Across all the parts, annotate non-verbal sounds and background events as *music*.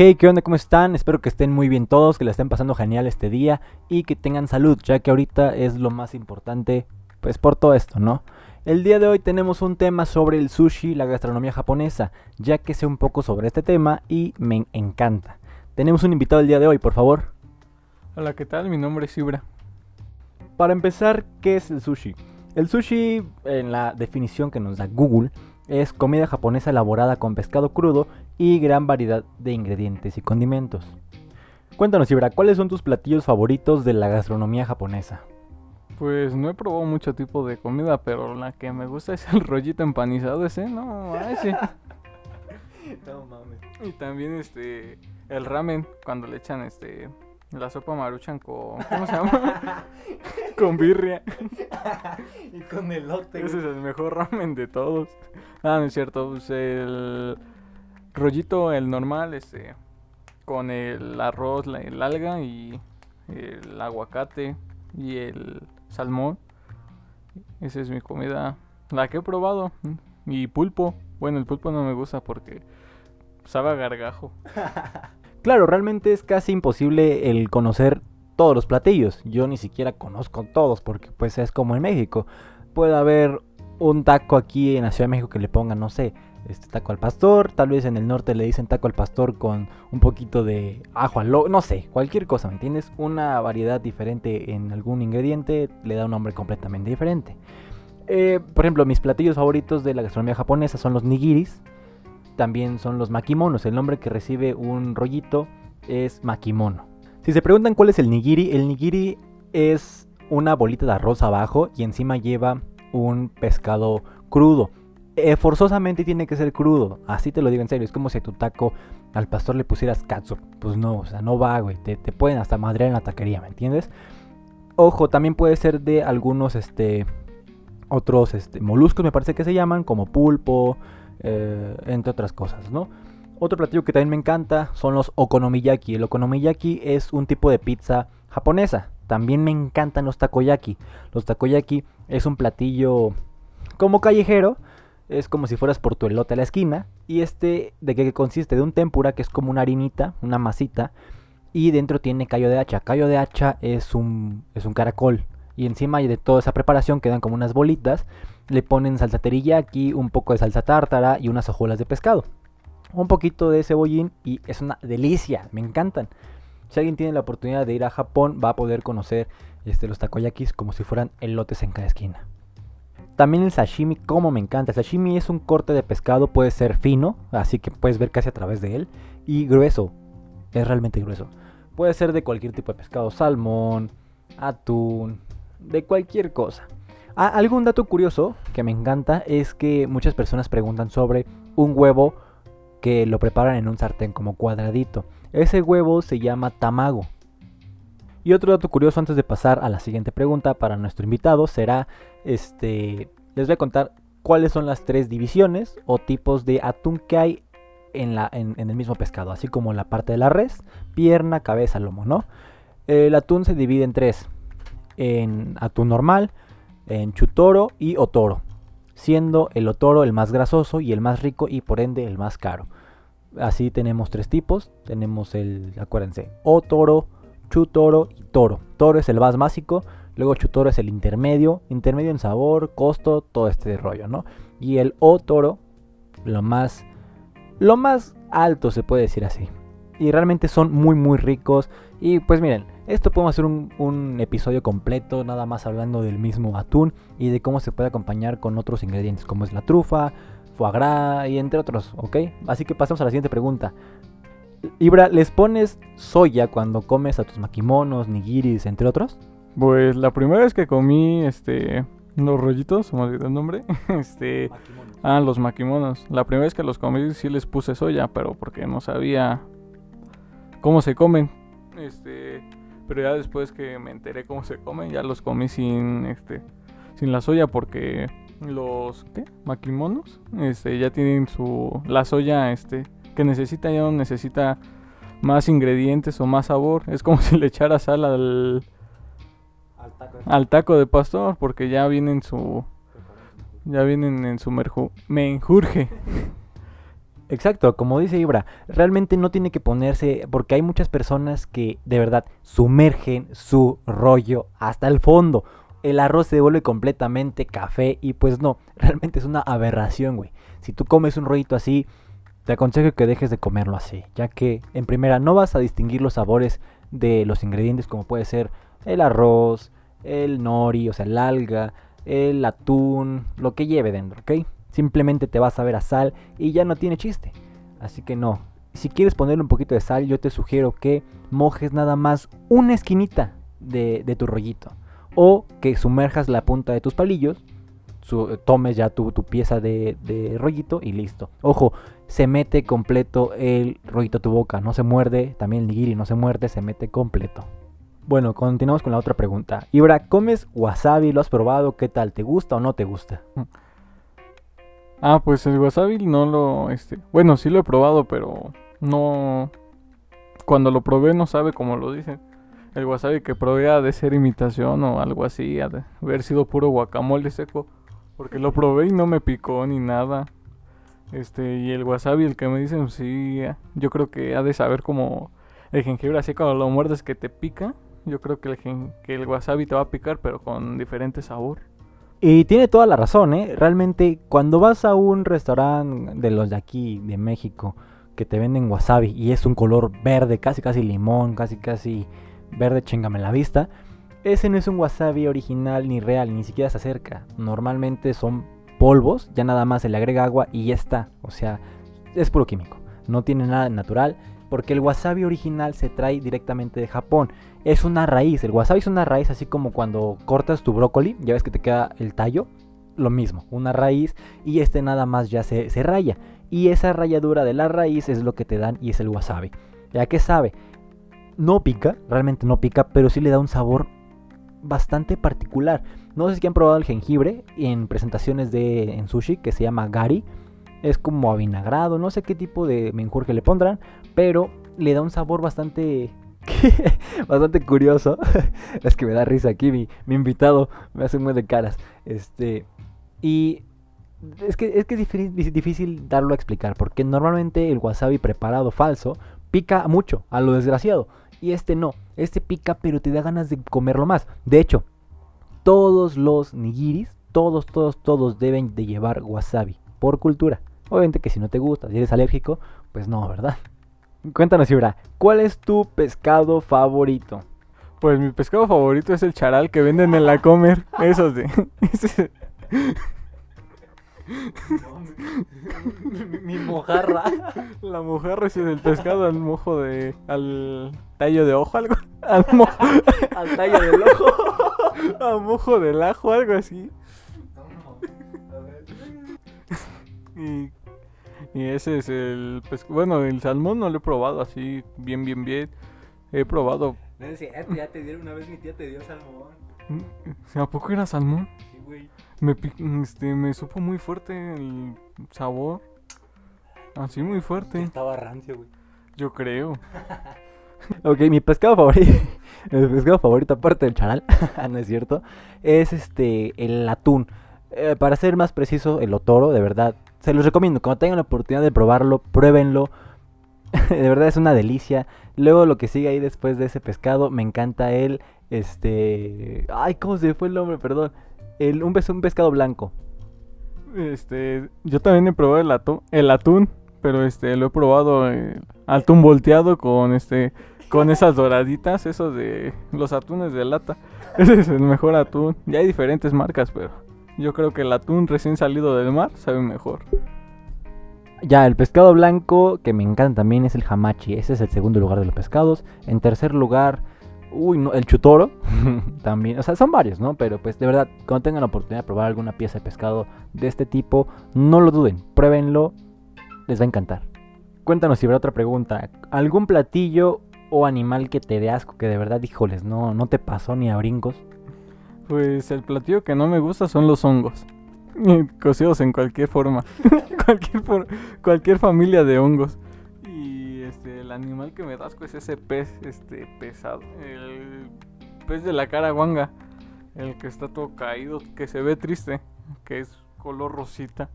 Hey, ¿qué onda? ¿Cómo están? Espero que estén muy bien todos, que la estén pasando genial este día y que tengan salud, ya que ahorita es lo más importante, pues por todo esto, ¿no? El día de hoy tenemos un tema sobre el sushi, la gastronomía japonesa, ya que sé un poco sobre este tema y me encanta. Tenemos un invitado el día de hoy, por favor. Hola, ¿qué tal? Mi nombre es Ibra. Para empezar, ¿qué es el sushi? El sushi, en la definición que nos da Google, es comida japonesa elaborada con pescado crudo y gran variedad de ingredientes y condimentos. Cuéntanos, Ibra, ¿cuáles son tus platillos favoritos de la gastronomía japonesa? Pues no he probado mucho tipo de comida, pero la que me gusta es el rollito empanizado ese, no, ese. *laughs* No mames. Y también este el ramen cuando le echan este la sopa maruchan con ¿cómo se llama? *laughs* con birria. *laughs* y con elote. Ese es el mejor ramen de todos. Ah, no es cierto, pues el rollito el normal este con el arroz, la, el alga y el aguacate y el salmón. Esa es mi comida, la que he probado. Y pulpo. Bueno, el pulpo no me gusta porque sabe a gargajo. *laughs* Claro, realmente es casi imposible el conocer todos los platillos. Yo ni siquiera conozco todos porque pues es como en México. Puede haber un taco aquí en la Ciudad de México que le pongan, no sé, este taco al pastor, tal vez en el norte le dicen taco al pastor con un poquito de ajo al no sé, cualquier cosa, ¿me entiendes? Una variedad diferente en algún ingrediente le da un nombre completamente diferente. Eh, por ejemplo, mis platillos favoritos de la gastronomía japonesa son los nigiris, también son los makimonos, el nombre que recibe un rollito es makimono. Si se preguntan cuál es el nigiri, el nigiri es una bolita de arroz abajo y encima lleva un pescado crudo. Eh, forzosamente tiene que ser crudo, así te lo digo en serio, es como si a tu taco al pastor le pusieras katsu, pues no, o sea, no va, güey, te, te pueden hasta madrear en la taquería, ¿me entiendes? Ojo, también puede ser de algunos, este, otros, este, moluscos me parece que se llaman, como pulpo, eh, entre otras cosas, ¿no? Otro platillo que también me encanta son los okonomiyaki. El okonomiyaki es un tipo de pizza japonesa. También me encantan los takoyaki. Los takoyaki es un platillo como callejero. Es como si fueras por tu elote a la esquina. Y este, ¿de qué consiste? De un tempura que es como una harinita, una masita. Y dentro tiene callo de hacha. Callo de hacha es un, es un caracol. Y encima de toda esa preparación quedan como unas bolitas. Le ponen salsa teriyaki, un poco de salsa tártara y unas hojuelas de pescado. Un poquito de cebollín y es una delicia. Me encantan. Si alguien tiene la oportunidad de ir a Japón, va a poder conocer este, los takoyakis como si fueran elotes en cada esquina. También el sashimi, como me encanta. El sashimi es un corte de pescado, puede ser fino, así que puedes ver casi a través de él, y grueso, es realmente grueso. Puede ser de cualquier tipo de pescado, salmón, atún, de cualquier cosa. Ah, algún dato curioso que me encanta es que muchas personas preguntan sobre un huevo que lo preparan en un sartén como cuadradito. Ese huevo se llama tamago. Y otro dato curioso antes de pasar a la siguiente pregunta para nuestro invitado será, este, les voy a contar cuáles son las tres divisiones o tipos de atún que hay en, la, en, el mismo pescado, así como la parte de la res, pierna, cabeza, lomo, ¿no? El atún se divide en tres, en atún normal, en chutoro y otoro, siendo el otoro el más grasoso y el más rico y por ende el más caro. Así tenemos tres tipos, tenemos el, acuérdense, otoro, chutoro y toro. Toro es el más básico, luego chutoro es el intermedio, intermedio en sabor, costo, todo este rollo, ¿no? Y el otoro, lo más, lo más alto se puede decir así. Y realmente son muy muy ricos y pues miren, esto podemos hacer un, un, episodio completo, nada más hablando del mismo atún y de cómo se puede acompañar con otros ingredientes, como es la trufa, foie gras y entre otros, ¿ok? Así que pasamos a la siguiente pregunta. Ibra, ¿les pones soya cuando comes a tus makimonos, nigiris, entre otros? Pues la primera vez que comí este los rollitos, se me olvidó el nombre, *laughs* este ah, los makimonos. La primera vez que los comí sí les puse soya, pero porque no sabía cómo se comen. Este, pero ya después que me enteré cómo se comen, ya los comí sin este sin la soya porque los ¿qué? makimonos este ya tienen su la soya este que necesita ya no necesita más ingredientes o más sabor, es como *laughs* si le echara sal al al taco, al taco de pastor porque ya vienen su ya vienen en su merju, menjurje. *laughs* Exacto, como dice Ibra, realmente no tiene que ponerse, porque hay muchas personas que de verdad sumergen su rollo hasta el fondo. El arroz se vuelve completamente café y pues no, *laughs* realmente es una aberración, güey. Si tú comes un rollito así, te aconsejo que dejes de comerlo así, ya que en primera no vas a distinguir los sabores de los ingredientes como puede ser el arroz, el nori, o sea, el alga, el atún, lo que lleve dentro, ¿ok? Simplemente te vas a ver a sal y ya no tiene chiste. Así que no. Si quieres ponerle un poquito de sal, yo te sugiero que mojes nada más una esquinita de, tu rollito. O que sumerjas la punta de tus palillos. tomes ya tu, pieza de, de, rollito y listo. Ojo, se mete completo el rollito a tu boca. No se muerde. También el nigiri no se muerde, se mete completo. Bueno, continuamos con la otra pregunta. Ibra, ¿comes wasabi? ¿Lo has probado? ¿Qué tal? ¿Te gusta o no te gusta? Ah, pues el wasabi no lo, este, bueno, sí lo he probado, pero no, cuando lo probé no sabe como lo dicen. El wasabi que probé ha de ser imitación o algo así, ha de haber sido puro guacamole seco, porque lo probé y no me picó ni nada. Este, y el wasabi, el que me dicen, sí, yo creo que ha de saber como el jengibre, así cuando lo muerdes que te pica. Yo creo que el, que el wasabi te va a picar, pero con diferente sabor. Y tiene toda la razón, ¿eh? Realmente cuando vas a un restaurante de los de aquí, de México, que te venden wasabi y es un color verde, casi casi limón, casi casi verde, chingame la vista, ese no es un wasabi original ni real, ni siquiera se acerca. Normalmente son polvos, ya nada más se le agrega agua y ya está. O sea, es puro químico. No tiene nada natural porque el wasabi original se trae directamente de Japón. Es una raíz, el wasabi es una raíz así como cuando cortas tu brócoli, ya ves que te queda el tallo, lo mismo, una raíz y este nada más ya se, raya. Y esa rayadura de la raíz es lo que te dan y es el wasabi. ¿Ya que sabe? No pica, realmente no pica, pero sí le da un sabor bastante particular. No sé si han probado el jengibre en presentaciones de en sushi que se llama gari es como avinagrado, no sé qué tipo de menjurje le pondrán, pero le da un sabor bastante *laughs* bastante curioso. *laughs* es que me da risa aquí mi, invitado, me hace muy de caras. Este y es que es que es difícil, darlo a explicar porque normalmente el wasabi preparado falso pica mucho, a lo desgraciado, y este no, este pica pero te da ganas de comerlo más. De hecho, todos los nigiris, todos todos todos deben de llevar wasabi por cultura. Obviamente que si no te gusta, si eres alérgico, pues no, ¿verdad? Cuéntanos, Ibra, ¿cuál es tu pescado favorito? Pues mi pescado favorito es el charal que venden en la comer. Eso sí. *laughs* mi, mojarra. La mojarra es el pescado al mojo de. al tallo de ojo, algo. *laughs* Al, *laughs* al tallo del ojo. al mojo del ajo, algo así. Y y ese es el Bueno, el salmón no lo he probado así, bien, bien, bien. He probado. No es cierto, ya te dieron una vez mi tía te dio salmón. ¿A poco era salmón? Sí, güey. Me, este, me supo muy fuerte el sabor. Así muy fuerte. Estaba rancio, güey. Yo creo. *laughs* ok, mi pescado favorito. *laughs* mi pescado favorito, aparte del charal, *laughs* no es cierto. Es este, el atún. Eh, para ser más preciso, el otoro, de verdad, se los recomiendo. Cuando tengan la oportunidad de probarlo, pruébenlo. *laughs* de verdad es una delicia. Luego lo que sigue ahí después de ese pescado, me encanta el, este, ay, ¿cómo se fue el nombre? Perdón. El, un, un pescado blanco. Este, yo también he probado el atún, el atún, pero este, lo he probado eh, atún volteado con este, con esas doraditas, esos de los atunes de lata. *laughs* Ese es el mejor atún. Ya hay diferentes marcas, pero yo creo que el atún recién salido del mar sabe mejor. Ya, el pescado blanco que me encanta también es el hamachi. Ese es el segundo lugar de los pescados. En tercer lugar, uy, el chutoro. *laughs* también, o sea, son varios, ¿no? Pero pues de verdad, cuando tengan la oportunidad de probar alguna pieza de pescado de este tipo, no lo duden, pruébenlo, les va a encantar. Cuéntanos si habrá otra pregunta. ¿Algún platillo o animal que te dé asco que de verdad, híjoles, no, no te pasó ni a brincos? Pues el platillo que no me gusta son los hongos. *laughs* Cocidos en cualquier forma. *laughs* cualquier, familia de hongos. Y este, el animal que me da asco es ese pez este, pesado. El pez de la cara guanga. El que está todo caído, que se ve triste. Que es color rosita.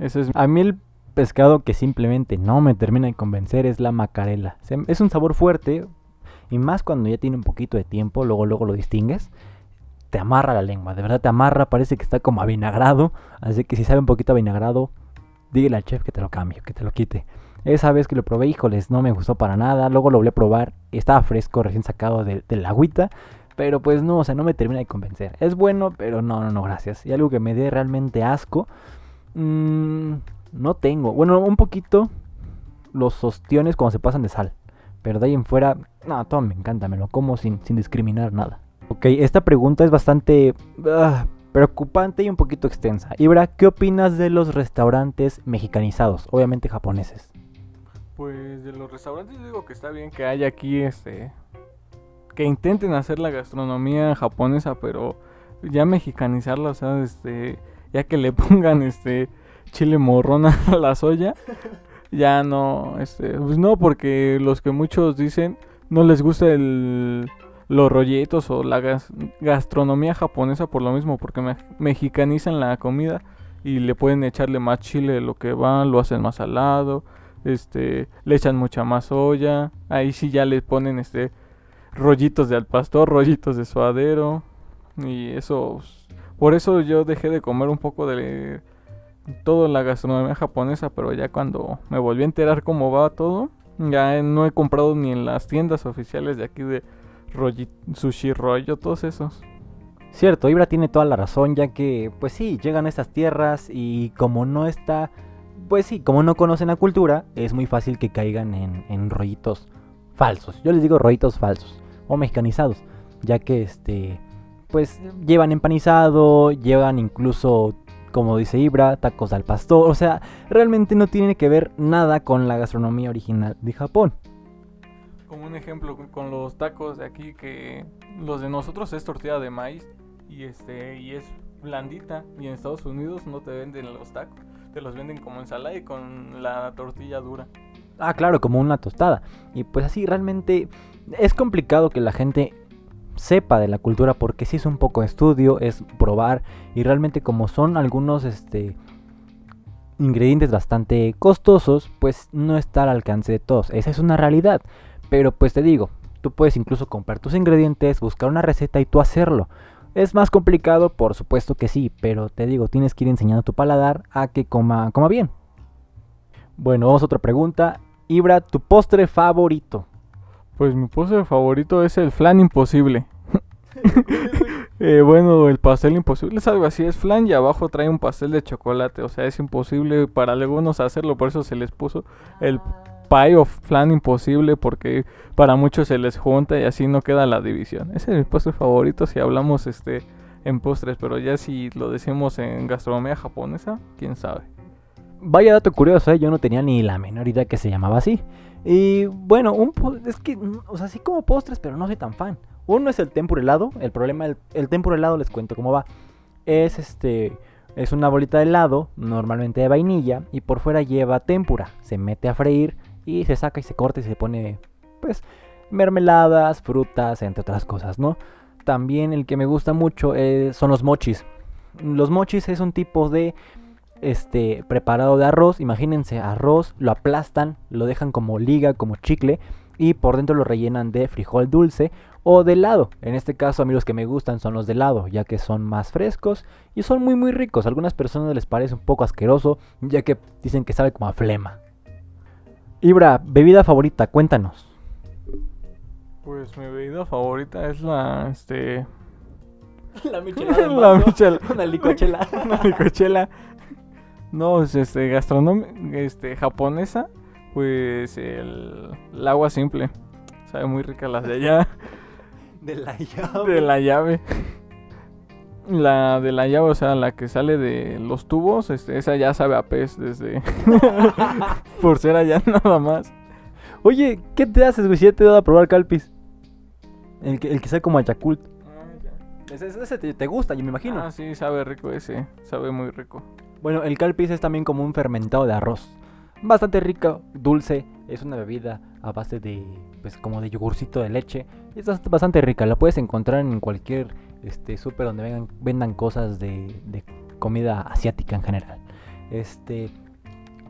Ese es... A mí el pescado que simplemente no me termina de convencer es la macarela. Es un sabor fuerte y más cuando ya tiene un poquito de tiempo, luego luego lo distingues. Te amarra la lengua, de verdad te amarra, parece que está como avinagrado. Así que si sabe un poquito avinagrado, dígale al chef que te lo cambie, que te lo quite. Esa vez que lo probé, híjoles, no me gustó para nada. Luego lo volví a probar, estaba fresco, recién sacado de, la agüita. Pero pues no, o sea, no me termina de convencer. Es bueno, pero no, no, no, gracias. Y algo que me dé realmente asco. Mmm, no tengo. Bueno, un poquito los ostiones cuando se pasan de sal. Pero de ahí en fuera, no, todo me encanta, me lo como sin, sin discriminar nada. Ok, esta pregunta es bastante ah, preocupante y un poquito extensa. Ibra, ¿qué opinas de los restaurantes mexicanizados? Obviamente japoneses. Pues de los restaurantes digo que está bien que haya aquí este que intenten hacer la gastronomía japonesa, pero ya mexicanizarla, o sea, este ya que le *laughs* pongan este chile morrón a *laughs* la soya, ya no, este, pues no, porque los que muchos dicen no les gusta el, los rolletos o la gastronomía japonesa por lo mismo, porque mexicanizan la comida y le pueden echarle más chile de lo que va, lo hacen más salado, este, le echan mucha más soya, ahí sí ya le ponen este rollitos de al pastor, rollitos de suadero y eso, por eso yo dejé de comer un poco de todo en la gastronomía japonesa, pero ya cuando me volví a enterar cómo va todo, ya no he comprado ni en las tiendas oficiales de aquí de Sushi Rollo, todos esos. Cierto, Ibra tiene toda la razón, ya que, pues sí, llegan a estas tierras y como no está, pues sí, como no conocen la cultura, es muy fácil que caigan en, en rollitos falsos. Yo les digo rollitos falsos o mexicanizados, ya que este, pues llevan empanizado, llevan incluso como dice Ibra, tacos al pastor, o sea, realmente no tiene que ver nada con la gastronomía original de Japón. Como un ejemplo con los tacos de aquí que los de nosotros es tortilla de maíz y este y es blandita y en Estados Unidos no te venden los tacos, te los venden como ensalada y con la tortilla dura. Ah, claro, como una tostada. Y pues así realmente es complicado que la gente sepa de la cultura porque si es un poco estudio, es probar y realmente como son algunos este ingredientes bastante costosos, pues no está al alcance de todos. Esa es una realidad. Pero pues te digo, tú puedes incluso comprar tus ingredientes, buscar una receta y tú hacerlo. Es más complicado, por supuesto que sí, pero te digo, tienes que ir enseñando a tu paladar a que coma, coma bien. Bueno, vamos a otra pregunta. Ibra, tu postre favorito. Pues mi postre favorito es el flan imposible. *laughs* Eh, bueno, el pastel imposible es algo así, es flan y abajo trae un pastel de chocolate, o sea, es imposible para algunos hacerlo, por eso se les puso el pie o flan imposible porque para muchos se les junta y así no queda la división. Ese es mi postre favorito si hablamos este en postres, pero ya si lo decimos en gastronomía japonesa, quién sabe. Vaya dato curioso, ¿eh? yo no tenía ni la menor idea que se llamaba así. Y bueno, un es que, o sea, sí como postres, pero no soy tan fan. Uno es el tempura helado. El problema del el tempura helado, les cuento cómo va. Es este. Es una bolita de helado, normalmente de vainilla, y por fuera lleva tempura. Se mete a freír y se saca y se corta y se pone, pues, mermeladas, frutas, entre otras cosas, ¿no? También el que me gusta mucho eh, son los mochis. Los mochis es un tipo de este preparado de arroz. Imagínense arroz, lo aplastan, lo dejan como liga, como chicle y por dentro lo rellenan de frijol dulce o de helado. En este caso a mí los que me gustan son los de helado, ya que son más frescos y son muy muy ricos. A algunas personas les parece un poco asqueroso, ya que dicen que sabe como a flema. Ibra, bebida favorita, cuéntanos. Pues mi bebida favorita es la este *laughs* la michelada. *laughs* la michelada. *laughs* Una licuachela. Una licuachela. No, es este gastronómica este japonesa pues el, agua simple. Sabe muy rica las de allá. De la llave. De la llave. La de la llave, o sea, la que sale de los tubos, este, esa ya sabe a pez desde... *laughs* Por ser allá *laughs* nada más. Oye, ¿qué te haces, güey? Si ya te he dado a probar Calpis. El que, el que sabe como a Yakult. Ah, ese, ese te, te, gusta, yo me imagino. Ah, sí, sabe rico ese. Sabe muy rico. Bueno, el Calpis es también como un fermentado de arroz bastante rico, dulce. Es una bebida a base de, pues como de yogurcito de leche. Es bastante rica, la puedes encontrar en cualquier este, súper donde vendan cosas de, comida asiática en general. Este,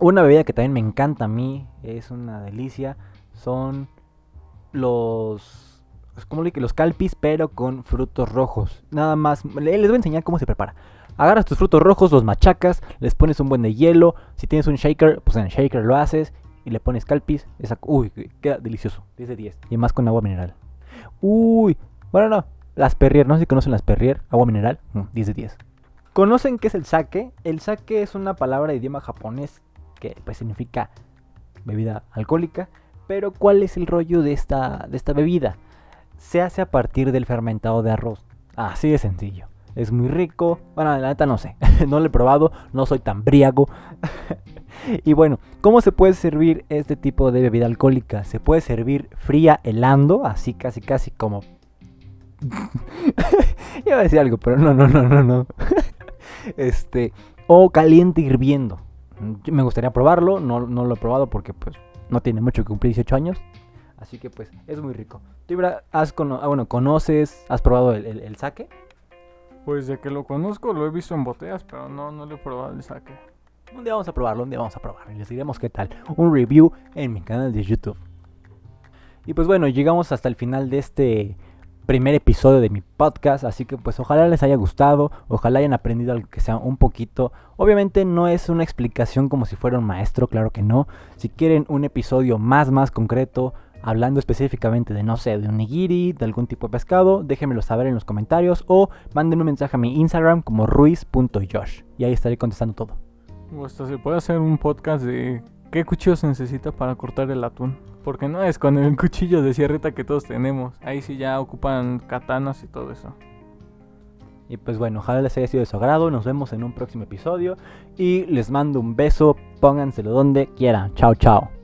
Una bebida que también me encanta a mí, es una delicia, son los... como que los calpis, pero con frutos rojos. Nada más, les voy a enseñar cómo se prepara. Agarras tus frutos rojos, los machacas, les pones un buen de hielo. Si tienes un shaker, pues en el shaker lo haces y le pones calpis. Esa, uy, queda delicioso. 10 de 10. Y más con agua mineral. Uy, bueno, no. Las Perrier, no sé si conocen las Perrier, agua mineral. 10 mm, de 10. ¿Conocen qué es el sake? El sake es una palabra de idioma japonés que pues significa bebida alcohólica. Pero ¿cuál es el rollo de esta, de esta bebida? Se hace a partir del fermentado de arroz. Así de sencillo es muy rico. Bueno, la neta no sé, *laughs* no lo he probado, no soy tan briago. *laughs* y bueno, ¿cómo se puede servir este tipo de bebida alcohólica? Se puede servir fría helando, así casi casi como... *laughs* Iba a decir algo, pero no, no, no, no, no. *laughs* este, o caliente hirviendo. Me gustaría probarlo, no, no lo he probado porque pues no tiene mucho que cumplir 18 años. Así que pues es muy rico. ¿Tú, has ah, bueno, conoces, has probado el, el, el sake? Pues de que lo conozco, lo he visto en botellas, pero no, no lo he probado el saque. Un día vamos a probarlo, un día vamos a probarlo les diremos qué tal. Un review en mi canal de YouTube. Y pues bueno, llegamos hasta el final de este primer episodio de mi podcast, así que pues ojalá les haya gustado, ojalá hayan aprendido algo que sea un poquito. Obviamente no es una explicación como si fuera un maestro, claro que no. Si quieren un episodio más más concreto, hablando específicamente de, no sé, de un nigiri, de algún tipo de pescado, déjenmelo saber en los comentarios o manden un mensaje a mi Instagram como ruiz.josh y ahí estaré contestando todo. O hasta se puede hacer un podcast de qué cuchillo se necesita para cortar el atún. Porque no es con el cuchillo de sierrita que todos tenemos. Ahí sí ya ocupan katanas y todo eso. Y pues bueno, ojalá les haya sido de su agrado. Nos vemos en un próximo episodio. Y les mando un beso. Pónganselo donde quieran. Chao, chao.